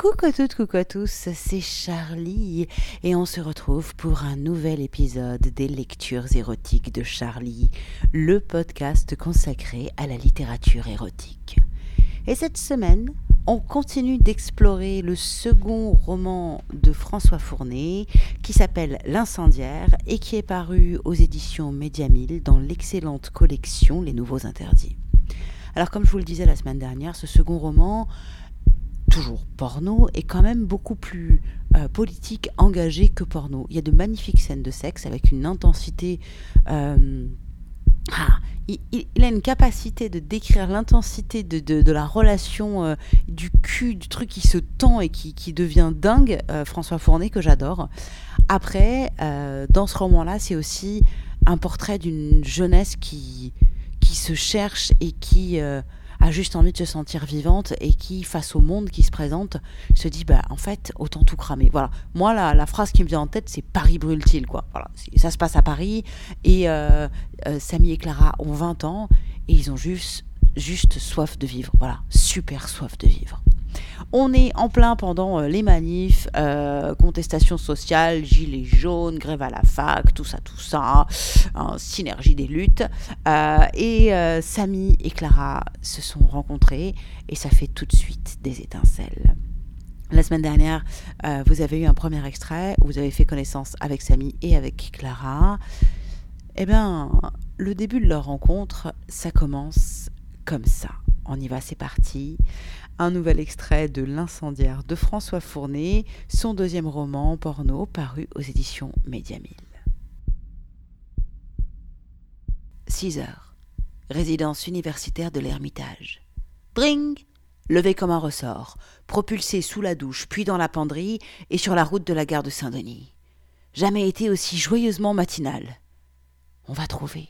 Coucou à toutes, coucou à tous, c'est Charlie et on se retrouve pour un nouvel épisode des lectures érotiques de Charlie, le podcast consacré à la littérature érotique. Et cette semaine, on continue d'explorer le second roman de François Fournet qui s'appelle L'incendiaire et qui est paru aux éditions Médiamille dans l'excellente collection Les Nouveaux Interdits. Alors comme je vous le disais la semaine dernière, ce second roman toujours porno, est quand même beaucoup plus euh, politique, engagé que porno. Il y a de magnifiques scènes de sexe avec une intensité. Euh, ah, il, a une capacité de décrire l'intensité de, la relation euh, du cul, du truc qui se tend et qui, qui devient dingue, François Fournet, que j'adore. Après, dans ce roman-là, c'est aussi un portrait d'une jeunesse qui, qui se cherche et qui a juste envie de se sentir vivante et qui, face au monde qui se présente, se dit bah en fait autant tout cramer. Voilà. Moi la, la phrase qui me vient en tête c'est Paris brûle-t-il quoi. Voilà. Ça se passe à Paris et euh, euh, Samy et Clara ont 20 ans et ils ont juste juste soif de vivre. Voilà, super soif de vivre. On est en plein pendant euh, les manifs, euh, contestation sociale, gilets jaunes, grève à la fac, tout ça, tout ça, hein, synergie des luttes. Euh, et Samy et Clara se sont rencontrés et ça fait tout de suite des étincelles. La semaine dernière, vous avez eu un premier extrait où vous avez fait connaissance avec Samy et avec Clara. Eh bien, le début de leur rencontre, ça commence comme ça. On y va, c'est parti un nouvel extrait de L'incendiaire de François Fournet, son deuxième roman porno paru aux éditions Médiamille. 6 heures. Résidence universitaire de l'Ermitage. Bring Levé comme un ressort, propulsé sous la douche, puis dans la penderie et sur la route de la gare de Saint-Denis. Jamais été aussi joyeusement matinal. On va trouver.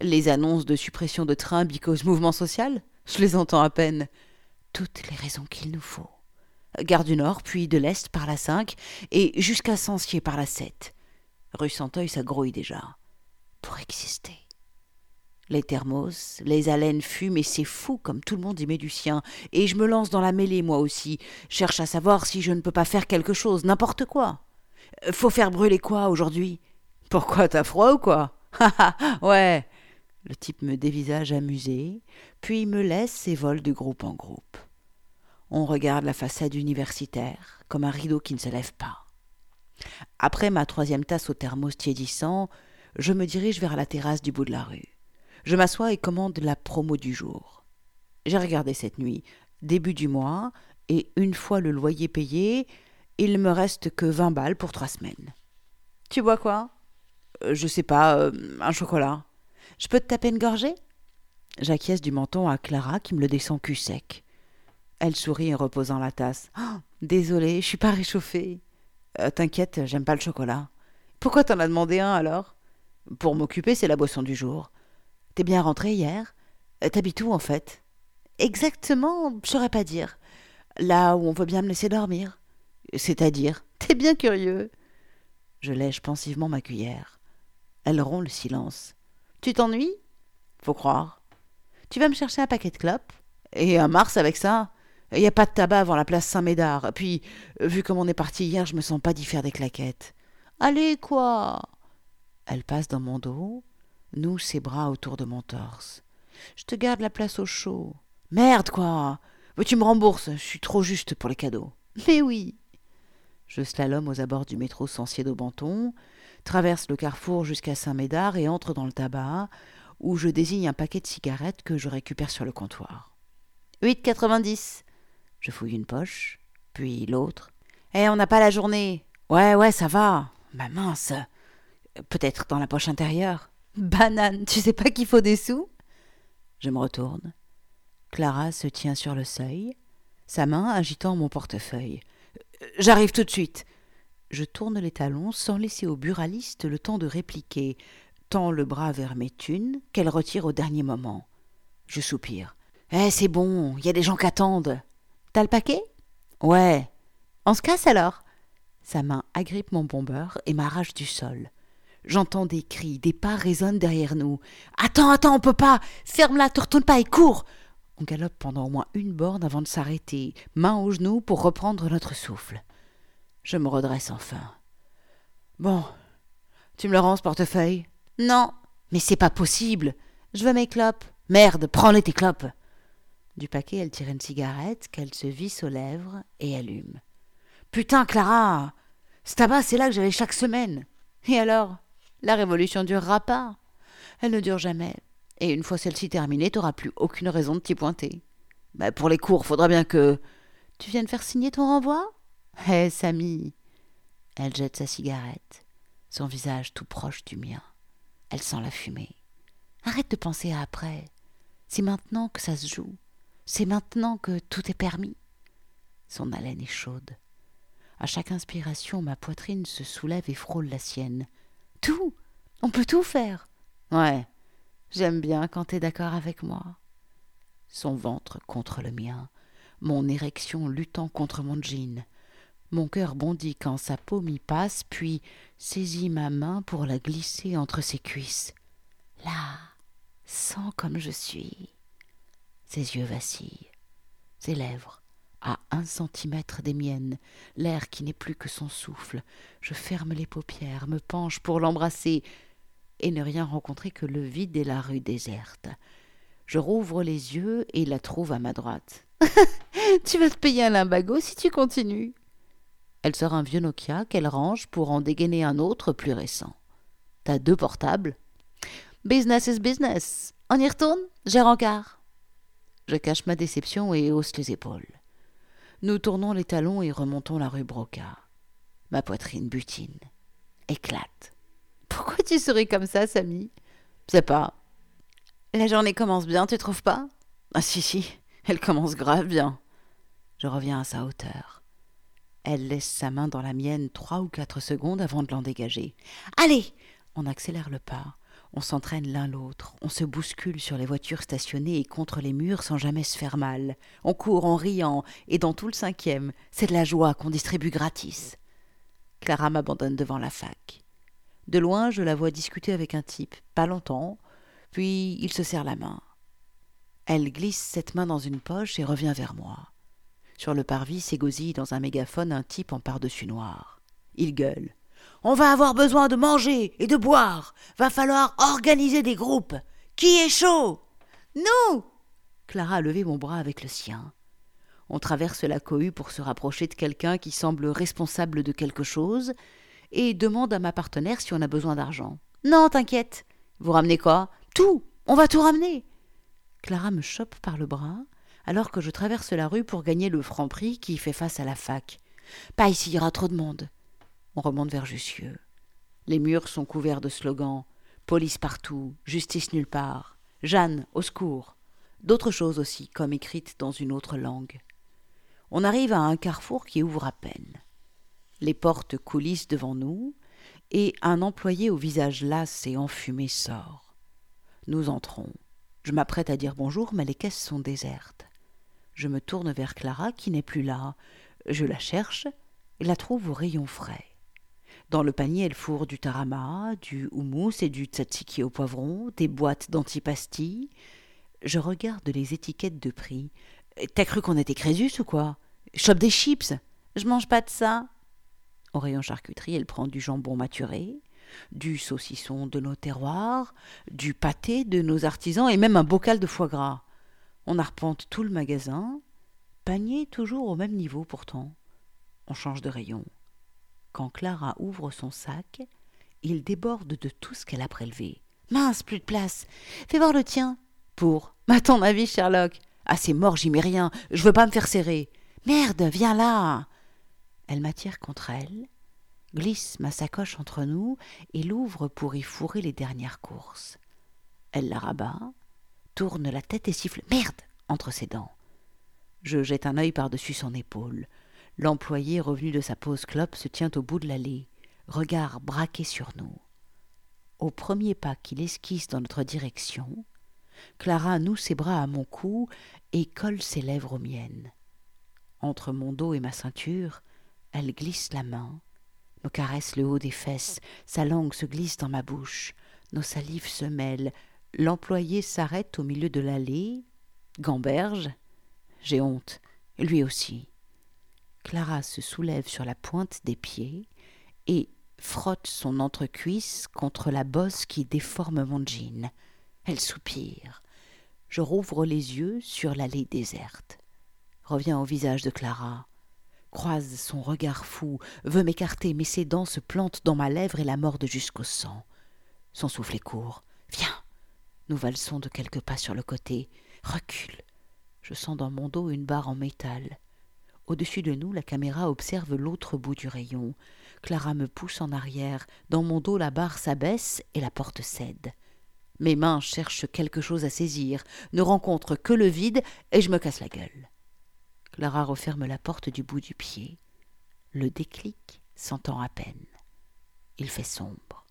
Les annonces de suppression de trains bicose mouvement social? Je les entends à peine toutes les raisons qu'il nous faut. Gare du Nord, puis de l'Est par la 5, et jusqu'à Sancier par la 7. Rue Santeuil, ça grouille déjà. Pour exister. Les thermos, les haleines fument, et c'est fou comme tout le monde y met du sien. Et je me lance dans la mêlée, moi aussi. Cherche à savoir si je ne peux pas faire quelque chose, n'importe quoi. Faut faire brûler quoi aujourd'hui? Pourquoi t'as froid ou quoi? Ouais, le type me dévisage amusé, puis me laisse et vole de groupe en groupe. On regarde la façade universitaire, comme un rideau qui ne se lève pas. Après ma troisième tasse au thermos tiédissant, je me dirige vers la terrasse du bout de la rue. Je m'assois et commande la promo du jour. J'ai regardé cette nuit, début du mois, et une fois le loyer payé, il me reste que vingt balles pour trois semaines. Tu bois quoi? Euh, Je sais pas, euh, un chocolat. Je peux te taper une gorgée? J'acquiesce du menton à Clara qui me le descend cul sec. Elle sourit en reposant la tasse. Oh, désolée, je suis pas réchauffée. Euh, t'inquiète, j'aime pas le chocolat. Pourquoi t'en as demandé un alors? Pour m'occuper, c'est la boisson du jour. T'es bien rentrée hier? Euh, T'habites où en fait? Exactement, je saurais pas dire. Là où on veut bien me laisser dormir. C'est-à-dire T'es bien curieux? Je lèche pensivement ma cuillère. Elle rompt le silence. Tu t'ennuies? Faut croire. Tu vas me chercher un paquet de clopes Et un Mars avec ça Il n'y a pas de tabac avant la place Saint-Médard. Puis, vu comme on est parti hier, je me sens pas d'y faire des claquettes. Allez, quoi? Elle passe dans mon dos, noue ses bras autour de mon torse. Je te garde la place au chaud. Merde, quoi? Tu me rembourses, je suis trop juste pour les cadeaux. Mais oui Je slalome aux abords du métro Sancier d'Aubenton, traverse le carrefour jusqu'à Saint-Médard et entre dans le tabac, où je désigne un paquet de cigarettes que je récupère sur le comptoir. 8,90. Je fouille une poche, puis l'autre. Eh, on n'a pas la journée. Ouais, ouais, ça va. Ma mince. Peut-être dans la poche intérieure. Banane, tu sais pas qu'il faut des sous? Je me retourne. Clara se tient sur le seuil, sa main agitant mon portefeuille. J'arrive tout de suite. Je tourne les talons sans laisser au buraliste le temps de répliquer, tend le bras vers mes thunes qu'elle retire au dernier moment. Je soupire. Eh, c'est bon, il y a des gens qui attendent. T'as le paquet? Ouais. On se casse alors? Sa main agrippe mon bombeur et m'arrache du sol. J'entends des cris, des pas résonnent derrière nous. Attends, attends, on peut pas Ferme-la, te retourne pas et cours On galope pendant au moins une borne avant de s'arrêter, main au genou pour reprendre notre souffle. Je me redresse enfin. Bon, tu me le rends ce portefeuille? Non, mais c'est pas possible. Je veux mes clopes. Merde, prends-les tes clopes. Du paquet, elle tire une cigarette qu'elle se visse aux lèvres et allume. Putain, Clara Ce tabac, c'est là que j'allais chaque semaine. Et alors? La révolution durera pas. Elle ne dure jamais. Et une fois celle-ci terminée, t'auras plus aucune raison de t'y pointer. Bah, pour les cours, faudra bien que. Tu viennes faire signer ton renvoi? Hé, eh, Samy Elle jette sa cigarette, son visage tout proche du mien. Elle sent la fumée. Arrête de penser à après. C'est maintenant que ça se joue. C'est maintenant que tout est permis. Son haleine est chaude. À chaque inspiration, ma poitrine se soulève et frôle la sienne. Tout On peut tout faire Ouais, j'aime bien quand t'es d'accord avec moi. Son ventre contre le mien, mon érection luttant contre mon jean. Mon cœur bondit quand sa peau m'y passe, puis saisit ma main pour la glisser entre ses cuisses. Là, sens comme je suis. Ses yeux vacillent, ses lèvres à un centimètre des miennes, l'air qui n'est plus que son souffle. Je ferme les paupières, me penche pour l'embrasser, et ne rien rencontrer que le vide et la rue déserte. Je rouvre les yeux et la trouve à ma droite. tu vas te payer un limbago si tu continues. Elle sort un vieux Nokia qu'elle range pour en dégainer un autre plus récent. T'as deux portables Business is business. On y retourne J'ai rencard. Je cache ma déception et hausse les épaules. Nous tournons les talons et remontons la rue Broca. Ma poitrine butine, éclate. Pourquoi tu serais comme ça, Samy? Sais pas. La journée commence bien, tu trouves pas? Ah si si, elle commence grave bien. Je reviens à sa hauteur. Elle laisse sa main dans la mienne trois ou quatre secondes avant de l'en dégager. Allez On accélère le pas. On s'entraîne l'un l'autre, on se bouscule sur les voitures stationnées et contre les murs sans jamais se faire mal. On court en riant, et dans tout le cinquième, c'est de la joie qu'on distribue gratis. Clara m'abandonne devant la fac. De loin, je la vois discuter avec un type, pas longtemps, puis il se serre la main. Elle glisse cette main dans une poche et revient vers moi. Sur le parvis s'égosille dans un mégaphone un type en pardessus noir. Il gueule. On va avoir besoin de manger et de boire. Va falloir organiser des groupes. Qui est chaud? Nous Clara a levé mon bras avec le sien. On traverse la cohue pour se rapprocher de quelqu'un qui semble responsable de quelque chose et demande à ma partenaire si on a besoin d'argent. Non, t'inquiète. Vous ramenez quoi? Tout. On va tout ramener. Clara me chope par le bras alors que je traverse la rue pour gagner le franc prix qui fait face à la fac. Pas ici, il y aura trop de monde. On remonte vers Jussieu. Les murs sont couverts de slogans Police partout, justice nulle part, Jeanne, au secours. D'autres choses aussi, comme écrites dans une autre langue. On arrive à un carrefour qui ouvre à peine. Les portes coulissent devant nous, et un employé au visage las et enfumé sort. Nous entrons. Je m'apprête à dire bonjour, mais les caisses sont désertes. Je me tourne vers Clara, qui n'est plus là. Je la cherche et la trouve au rayon frais. Dans le panier, elle fourre du tarama, du houmous et du tzatziki au poivron, des boîtes d'antipastilles. Je regarde les étiquettes de prix. T'as cru qu'on était Crésus ou quoi? Chope des chips Je mange pas de ça au rayon charcuterie, elle prend du jambon maturé, du saucisson de nos terroirs, du pâté de nos artisans et même un bocal de foie gras. On arpente tout le magasin, panier toujours au même niveau pourtant. On change de rayon. Quand Clara ouvre son sac, il déborde de tout ce qu'elle a prélevé. Mince, plus de place. Fais voir le tien. Pour. À ton avis, Sherlock. Ah, c'est mort, j'y mets rien. Je veux pas me faire serrer. Merde, viens là. Elle m'attire contre elle, glisse ma sacoche entre nous et l'ouvre pour y fourrer les dernières courses. Elle la rabat, tourne la tête et siffle Merde entre ses dents. Je jette un œil par-dessus son épaule. L'employé revenu de sa pause clope se tient au bout de l'allée, regard braqué sur nous. Au premier pas qu'il esquisse dans notre direction, Clara noue ses bras à mon cou et colle ses lèvres aux miennes. Entre mon dos et ma ceinture, elle glisse la main, me caresse le haut des fesses, sa langue se glisse dans ma bouche, nos salives se mêlent, l'employé s'arrête au milieu de l'allée, Gamberge J'ai honte. Lui aussi. Clara se soulève sur la pointe des pieds et frotte son entrecuisse contre la bosse qui déforme mon jean. Elle soupire. Je rouvre les yeux sur l'allée déserte. Reviens au visage de Clara. Croise son regard fou, veut m'écarter, mais ses dents se plantent dans ma lèvre et la mordent jusqu'au sang. Son souffle est court. Viens. Nous valsons de quelques pas sur le côté. Recule. Je sens dans mon dos une barre en métal. Au-dessus de nous, la caméra observe l'autre bout du rayon. Clara me pousse en arrière. Dans mon dos, la barre s'abaisse et la porte cède. Mes mains cherchent quelque chose à saisir, ne rencontrent que le vide, et je me casse la gueule. Clara referme la porte du bout du pied. Le déclic s'entend à peine. Il fait sombre.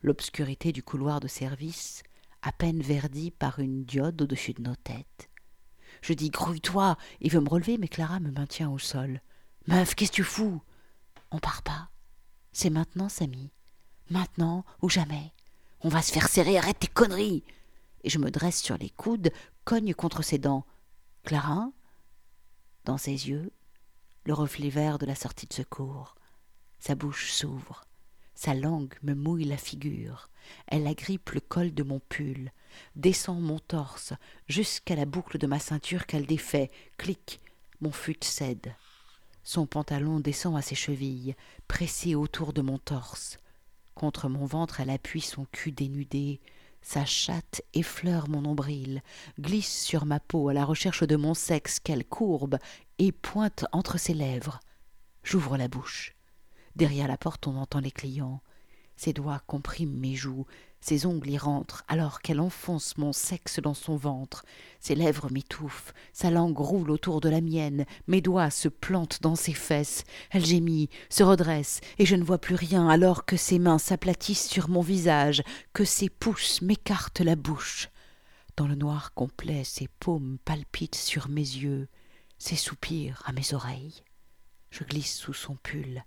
L'obscurité du couloir de service, à peine verdie par une diode au-dessus de nos têtes. Je dis Grouille-toi Il veut me relever, mais Clara me maintient au sol. Meuf, qu'est-ce que tu fous? On part pas. C'est maintenant, Samy. Maintenant ou jamais. On va se faire serrer, arrête tes conneries Et je me dresse sur les coudes, cogne contre ses dents. Clara? Dans ses yeux, le reflet vert de la sortie de secours. Sa bouche s'ouvre. Sa langue me mouille la figure. Elle agrippe le col de mon pull, descend mon torse, jusqu'à la boucle de ma ceinture qu'elle défait. Clic, mon fut cède. Son pantalon descend à ses chevilles, pressé autour de mon torse. Contre mon ventre, elle appuie son cul dénudé. Sa chatte effleure mon nombril, glisse sur ma peau à la recherche de mon sexe qu'elle courbe et pointe entre ses lèvres. J'ouvre la bouche. Derrière la porte, on entend les clients. Ses doigts compriment mes joues, ses ongles y rentrent, alors qu'elle enfonce mon sexe dans son ventre. Ses lèvres m'étouffent, sa langue roule autour de la mienne, mes doigts se plantent dans ses fesses. Elle gémit, se redresse, et je ne vois plus rien, alors que ses mains s'aplatissent sur mon visage, que ses pouces m'écartent la bouche. Dans le noir complet, ses paumes palpitent sur mes yeux, ses soupirs à mes oreilles. Je glisse sous son pull,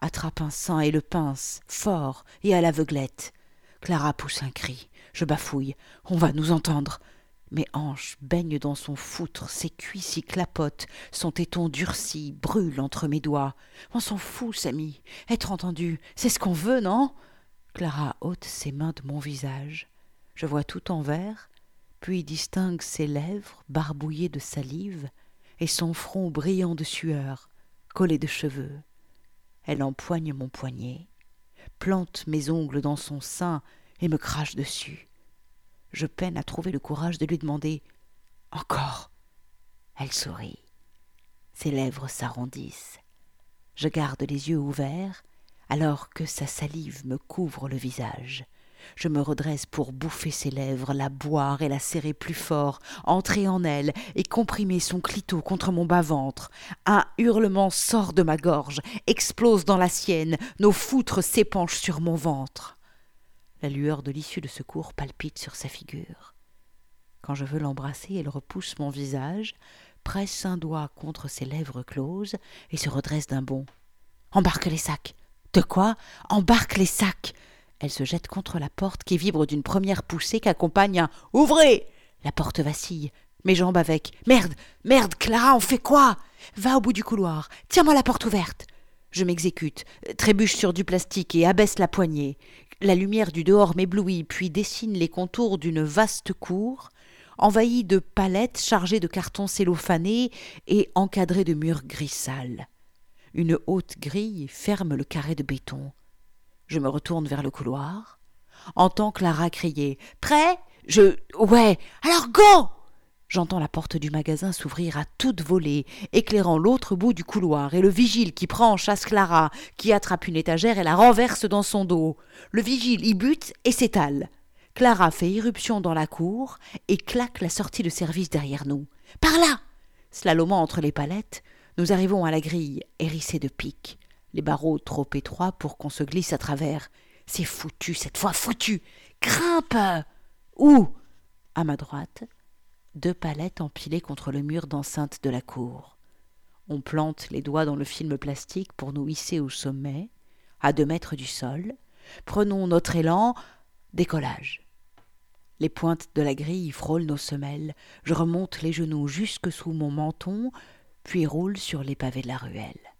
attrape un sein et le pince, fort et à l'aveuglette. Clara pousse un cri. Je bafouille. On va nous entendre. Mes hanches baignent dans son foutre, ses cuisses y clapotent, son téton durci brûle entre mes doigts. On s'en fout, Samy. Être entendu, c'est ce qu'on veut, non? Clara ôte ses mains de mon visage. Je vois tout en vert, puis distingue ses lèvres barbouillées de salive et son front brillant de sueur, collé de cheveux. Elle empoigne mon poignet, plante mes ongles dans son sein et me crache dessus. Je peine à trouver le courage de lui demander Encore. Elle sourit. Ses lèvres s'arrondissent. Je garde les yeux ouverts alors que sa salive me couvre le visage. Je me redresse pour bouffer ses lèvres, la boire et la serrer plus fort, entrer en elle et comprimer son clito contre mon bas-ventre. Un hurlement sort de ma gorge, explose dans la sienne, nos foutres s'épanchent sur mon ventre. La lueur de l'issue de secours palpite sur sa figure. Quand je veux l'embrasser, elle repousse mon visage, presse un doigt contre ses lèvres closes et se redresse d'un bond. Embarque les sacs. De quoi? Embarque les sacs. Elle se jette contre la porte qui vibre d'une première poussée qu'accompagne un Ouvrez La porte vacille. Mes jambes avec. Merde Merde, Clara, on fait quoi? Va au bout du couloir. Tiens-moi la porte ouverte. Je m'exécute, trébuche sur du plastique et abaisse la poignée. La lumière du dehors m'éblouit, puis dessine les contours d'une vaste cour, envahie de palettes chargées de cartons cellophanés et encadrées de murs gris sales. Une haute grille ferme le carré de béton. Je me retourne vers le couloir, entends Clara crier Prêt Je. Ouais Alors go J'entends la porte du magasin s'ouvrir à toute volée, éclairant l'autre bout du couloir, et le vigile qui prend en chasse Clara, qui attrape une étagère et la renverse dans son dos. Le vigile y bute et s'étale. Clara fait irruption dans la cour et claque la sortie de service derrière nous. Par là Slalomant entre les palettes, nous arrivons à la grille, hérissée de piques les barreaux trop étroits pour qu'on se glisse à travers. C'est foutu, cette fois foutu. Grimpe Où? À ma droite, deux palettes empilées contre le mur d'enceinte de la cour. On plante les doigts dans le film plastique pour nous hisser au sommet, à deux mètres du sol. Prenons notre élan. Décollage. Les pointes de la grille frôlent nos semelles. Je remonte les genoux jusque sous mon menton, puis roule sur les pavés de la ruelle.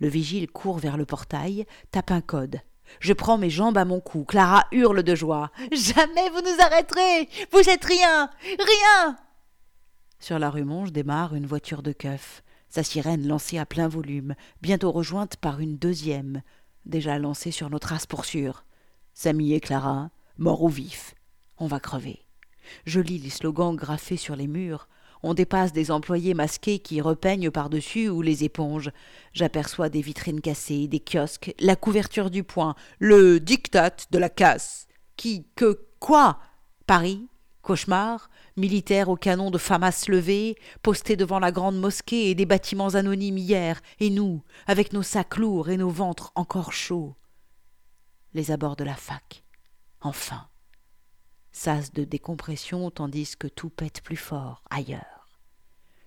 Le vigile court vers le portail, tape un code. Je prends mes jambes à mon cou. Clara hurle de joie. Jamais vous nous arrêterez. Vous êtes rien. Rien. Sur la rue Monge démarre une voiture de keuf, sa sirène lancée à plein volume, bientôt rejointe par une deuxième, déjà lancée sur nos traces pour sûr. Samy et Clara, morts ou vifs. On va crever. Je lis les slogans graffés sur les murs. On dépasse des employés masqués qui repeignent par-dessus ou les éponges. J'aperçois des vitrines cassées, des kiosques, la couverture du poing, le diktat de la casse. Qui, que, quoi? Paris Cauchemar Militaires au canon de FAMAS levés, postés devant la grande mosquée et des bâtiments anonymes hier, et nous, avec nos sacs lourds et nos ventres encore chauds. Les abords de la fac. Enfin sas de décompression tandis que tout pète plus fort ailleurs.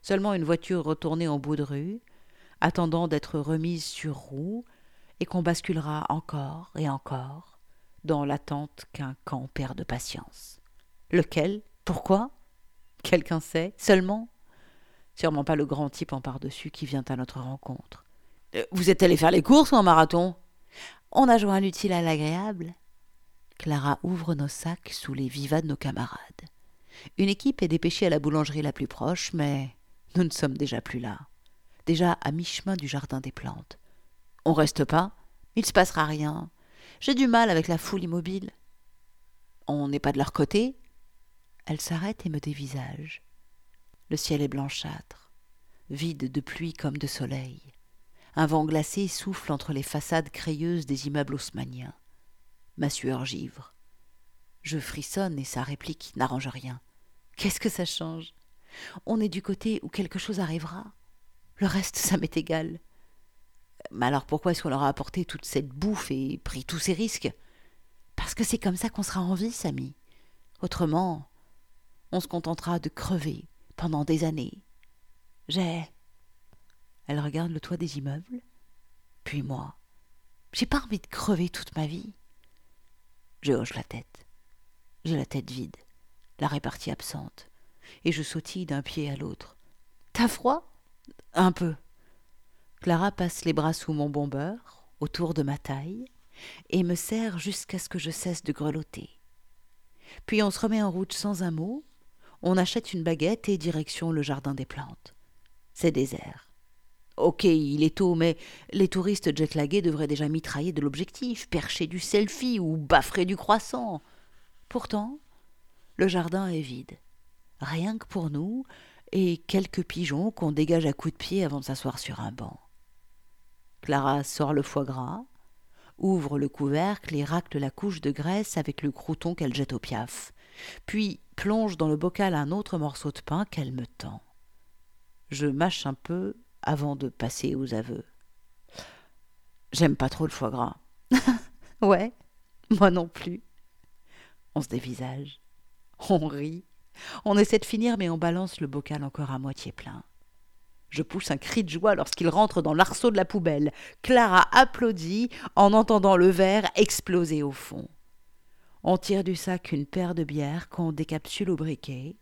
Seulement une voiture retournée en bout de rue, attendant d'être remise sur roue, et qu'on basculera encore et encore dans l'attente qu'un camp perd de patience. Lequel? Pourquoi? Quelqu'un sait? Seulement? Sûrement pas le grand type en par-dessus qui vient à notre rencontre. Euh, vous êtes allé faire les courses ou un marathon? On a joint l'utile à l'agréable. Clara ouvre nos sacs sous les vivas de nos camarades. Une équipe est dépêchée à la boulangerie la plus proche, mais nous ne sommes déjà plus là. Déjà à mi-chemin du jardin des plantes. On reste pas Il se passera rien. J'ai du mal avec la foule immobile. On n'est pas de leur côté Elle s'arrête et me dévisage. Le ciel est blanchâtre, vide de pluie comme de soleil. Un vent glacé souffle entre les façades crayeuses des immeubles haussmanniens ma sueur givre. Je frissonne et sa réplique n'arrange rien. Qu'est-ce que ça change? On est du côté où quelque chose arrivera. Le reste, ça m'est égal. Mais alors pourquoi est-ce qu'on leur a apporté toute cette bouffe et pris tous ces risques? Parce que c'est comme ça qu'on sera en vie, Samy. Autrement, on se contentera de crever pendant des années. J'ai. Elle regarde le toit des immeubles, puis moi. J'ai pas envie de crever toute ma vie. Je hoche la tête. J'ai la tête vide, la répartie absente, et je sautille d'un pied à l'autre. T'as froid? Un peu. Clara passe les bras sous mon bombeur, autour de ma taille, et me serre jusqu'à ce que je cesse de grelotter. Puis on se remet en route sans un mot, on achète une baguette et direction le jardin des plantes. C'est désert. Ok, il est tôt, mais les touristes jetlagués devraient déjà mitrailler de l'objectif, percher du selfie ou baffrer du croissant. Pourtant, le jardin est vide. Rien que pour nous et quelques pigeons qu'on dégage à coups de pied avant de s'asseoir sur un banc. Clara sort le foie gras, ouvre le couvercle et racle la couche de graisse avec le crouton qu'elle jette au piaf, puis plonge dans le bocal un autre morceau de pain qu'elle me tend. Je mâche un peu avant de passer aux aveux. J'aime pas trop le foie gras. ouais, moi non plus. On se dévisage, on rit, on essaie de finir, mais on balance le bocal encore à moitié plein. Je pousse un cri de joie lorsqu'il rentre dans l'arceau de la poubelle. Clara applaudit en entendant le verre exploser au fond. On tire du sac une paire de bières qu'on décapsule au briquet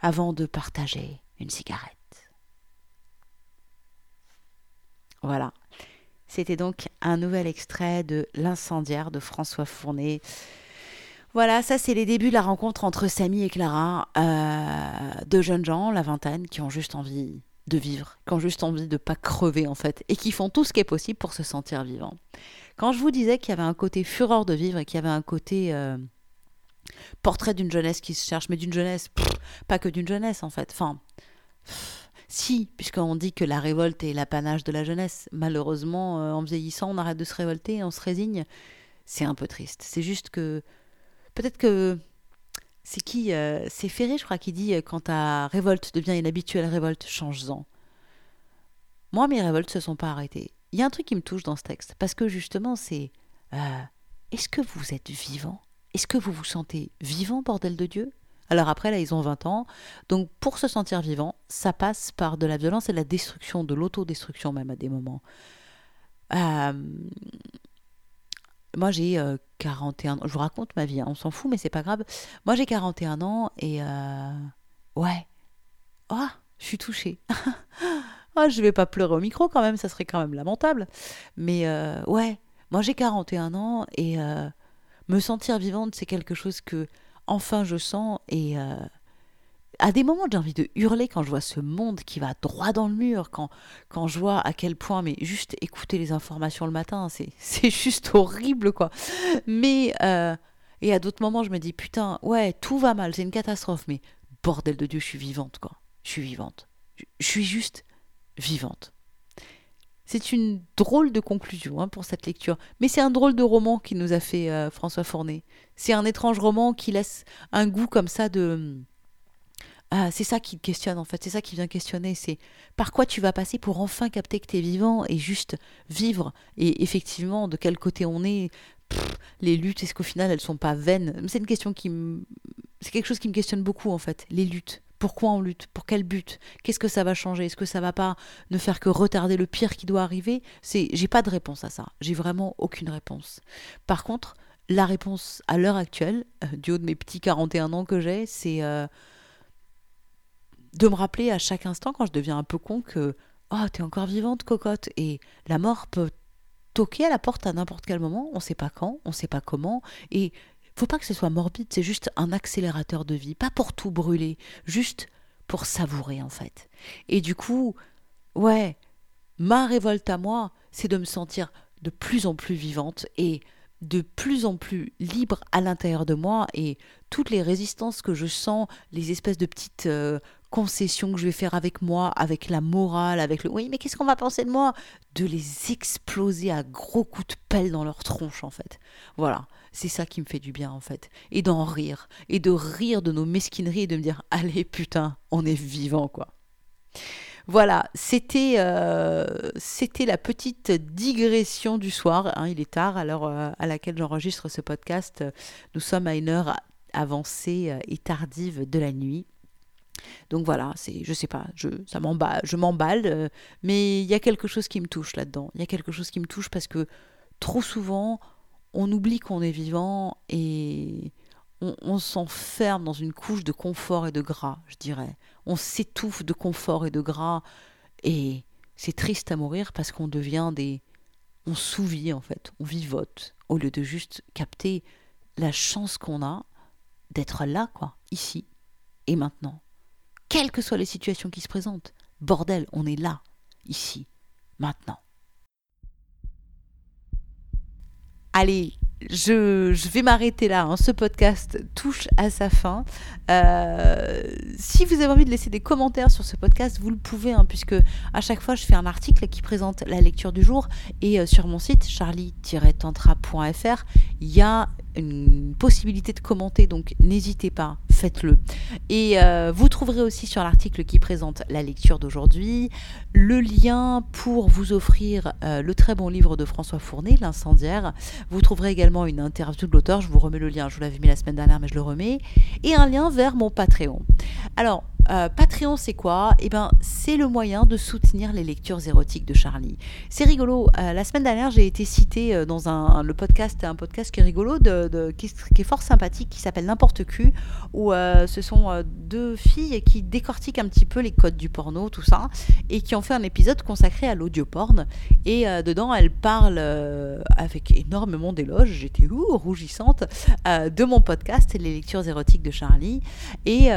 avant de partager une cigarette. Voilà. C'était donc un nouvel extrait de L'incendiaire de François Fournet. Voilà, ça c'est les débuts de la rencontre entre Samy et Clara, euh, deux jeunes gens, la vingtaine, qui ont juste envie de vivre, qui ont juste envie de pas crever en fait, et qui font tout ce qui est possible pour se sentir vivant. Quand je vous disais qu'il y avait un côté fureur de vivre et qu'il y avait un côté euh, portrait d'une jeunesse qui se cherche, mais d'une jeunesse, pas que d'une jeunesse en fait, enfin... Si, puisqu'on dit que la révolte est l'apanage de la jeunesse. Malheureusement, euh, en vieillissant, on arrête de se révolter, on se résigne. C'est un peu triste. C'est juste que. Peut-être que. C'est qui euh, C'est Ferré, je crois, qui dit euh, quand ta révolte devient une habituelle révolte, change-en. Moi, mes révoltes se sont pas arrêtées. Il y a un truc qui me touche dans ce texte, parce que justement, c'est. Est-ce que vous êtes vivant? Est-ce que vous vous sentez vivant, bordel de Dieu? Alors après, là, ils ont 20 ans. Donc pour se sentir vivant, ça passe par de la violence et de la destruction, de l'autodestruction même à des moments. Euh, moi j'ai 41 ans. Je vous raconte ma vie, hein, on s'en fout, mais c'est pas grave. Moi j'ai 41 ans et ouais. Oh, je suis touchée. oh, je vais pas pleurer au micro quand même, ça serait quand même lamentable. Mais ouais, moi j'ai 41 ans et me sentir vivante, c'est quelque chose que enfin je sens et à des moments, j'ai envie de hurler quand je vois ce monde qui va droit dans le mur, quand, quand je vois à quel point, mais juste écouter les informations le matin, c'est juste horrible, quoi. Mais, euh, et à d'autres moments, je me dis, putain, ouais, tout va mal, c'est une catastrophe, mais bordel de Dieu, je suis vivante, quoi. Je suis vivante. Je, suis juste vivante. C'est une drôle de conclusion hein, pour cette lecture, mais c'est un drôle de roman qui nous a fait euh, François Fournet. C'est un étrange roman qui laisse un goût comme ça de ah, c'est ça qui te questionne en fait, c'est ça qui vient questionner, c'est par quoi tu vas passer pour enfin capter que tu es vivant et juste vivre. Et effectivement, de quel côté on est, les luttes, est-ce qu'au final elles sont pas vaines? C'est une question qui C'est quelque chose qui me questionne beaucoup en fait, les luttes. Pourquoi on lutte? Pour quel but? Qu'est-ce que ça va changer? Est-ce que ça va pas ne faire que retarder le pire qui doit arriver? C'est, j'ai pas de réponse à ça. J'ai vraiment aucune réponse. Par contre, la réponse à l'heure actuelle, euh, du haut de mes petits 41 ans que j'ai, c'est euh, de me rappeler à chaque instant quand je deviens un peu con que oh t'es encore vivante cocotte. Et la mort peut toquer à la porte à n'importe quel moment. On sait pas quand on sait pas comment. Et faut pas que ce soit morbide c'est juste un accélérateur de vie. Pas pour tout brûler juste pour savourer en fait. Et du coup ouais ma révolte à moi c'est de me sentir de plus en plus vivante et de plus en plus libre à l'intérieur de moi. Et toutes les résistances que je sens, les espèces de petites euh, concessions que je vais faire avec moi, avec la morale, avec le oui, mais qu'est-ce qu'on va penser de moi? De les exploser à gros coups de pelle dans leur tronche, en fait. Voilà, c'est ça qui me fait du bien, en fait. Et d'en rire. Et de rire de nos mesquineries et de me dire allez, putain, on est vivant, quoi. Voilà, c'était euh, c'était la petite digression du soir. Hein, il est tard à l'heure à laquelle j'enregistre ce podcast. Nous sommes à une heure avancée euh, et tardive de la nuit. Donc voilà, c'est, je sais pas, je, ça m'emballe, je m'emballe, euh, mais il y a quelque chose qui me touche là-dedans. Il y a quelque chose qui me touche parce que trop souvent, on oublie qu'on est vivant et on, s'enferme dans une couche de confort et de gras, je dirais. On s'étouffe de confort et de gras et c'est triste à mourir parce qu'on devient des, on souvit en fait, on vivote au lieu de juste capter la chance qu'on a d'être là, quoi, ici et maintenant quelles que soient les situations qui se présentent. Bordel, on est là, ici, maintenant. Allez, je, vais m'arrêter là. Hein. Ce podcast touche à sa fin. Euh, si vous avez envie de laisser des commentaires sur ce podcast, vous le pouvez, hein, puisque à chaque fois, je fais un article qui présente la lecture du jour. Et euh, sur mon site, charlie-tantra.fr, il y a une possibilité de commenter, donc n'hésitez pas, faites-le. Et euh, vous trouverez aussi sur l'article qui présente la lecture d'aujourd'hui le lien pour vous offrir euh, le très bon livre de François Fournet, L'incendiaire. Vous trouverez également une interview de l'auteur, je vous remets le lien, je vous l'avais mis la semaine dernière mais je le remets, et un lien vers mon Patreon. Alors, euh, Patreon, c'est quoi? Eh ben, c'est le moyen de soutenir les lectures érotiques de Charlie. C'est rigolo. Euh, la semaine dernière, j'ai été citée euh, dans un, le podcast, un podcast qui est rigolo, qui, est fort sympathique, qui s'appelle N'importe Q, où ce sont deux filles qui décortiquent un petit peu les codes du porno, tout ça, et qui ont fait un épisode consacré à l'audio porn. Et dedans, elles parlent avec énormément d'éloges. J'étais rougissante de mon podcast, les lectures érotiques de Charlie, et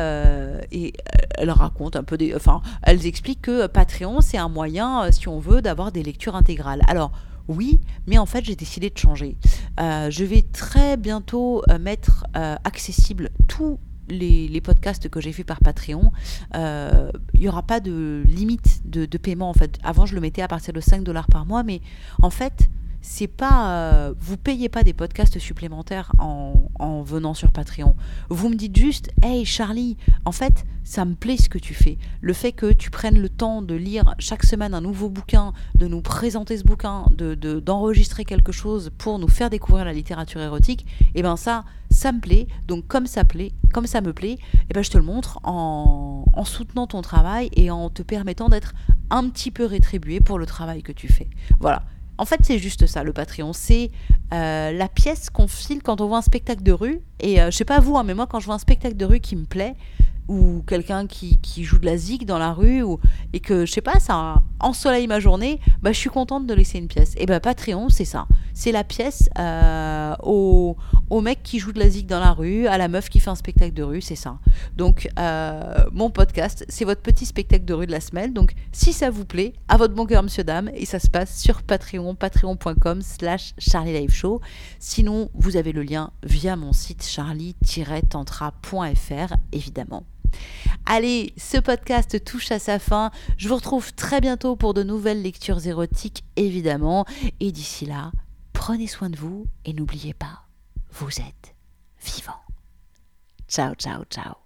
elles racontent un peu des. Enfin, elles expliquent que Patreon, c'est un moyen, euh, si on veut, d'avoir des lectures intégrales. Alors, oui, mais en fait, j'ai décidé de changer. Euh, je vais très bientôt euh, mettre accessible tous les, podcasts que j'ai fait par Patreon, il n'y aura pas de limite de, de, paiement en fait. Avant, je le mettais à partir de 5 dollars par mois, mais en fait, c'est pas euh, vous payez pas des podcasts supplémentaires en, en, venant sur Patreon. Vous me dites juste "Hey Charlie, en fait, ça me plaît ce que tu fais. Le fait que tu prennes le temps de lire chaque semaine un nouveau bouquin, de nous présenter ce bouquin, de d'enregistrer quelque chose pour nous faire découvrir la littérature érotique, eh ben ça ça me plaît. Donc comme ça plaît, comme ça me plaît, eh ben je te le montre en, en soutenant ton travail et en te permettant d'être un petit peu rétribué pour le travail que tu fais. Voilà En fait, c'est juste ça, le Patreon. C'est euh, la pièce qu'on file quand on voit un spectacle de rue. Et euh, je sais pas vous, hein, mais moi, quand je vois un spectacle de rue qui me plaît, ou quelqu'un qui, qui, joue de la zig dans la rue ou, et que je sais pas ça ensoleille ma journée bah je suis contente de laisser une pièce. Et ben Patreon c'est ça. C'est la pièce euh, au, au, mec qui joue de la zig dans la rue à la meuf qui fait un spectacle de rue c'est ça. Donc euh, mon podcast c'est votre petit spectacle de rue de la semaine. Donc si ça vous plaît à votre bon cœur monsieur dame et ça se passe sur Patreon patreon.com slash Charlie Live Show. Sinon vous avez le lien via mon site charlie-tantra.fr évidemment Allez, ce podcast touche à sa fin. Je vous retrouve très bientôt pour de nouvelles lectures érotiques, évidemment. Et d'ici là, prenez soin de vous et n'oubliez pas, vous êtes vivant. Ciao, ciao, ciao.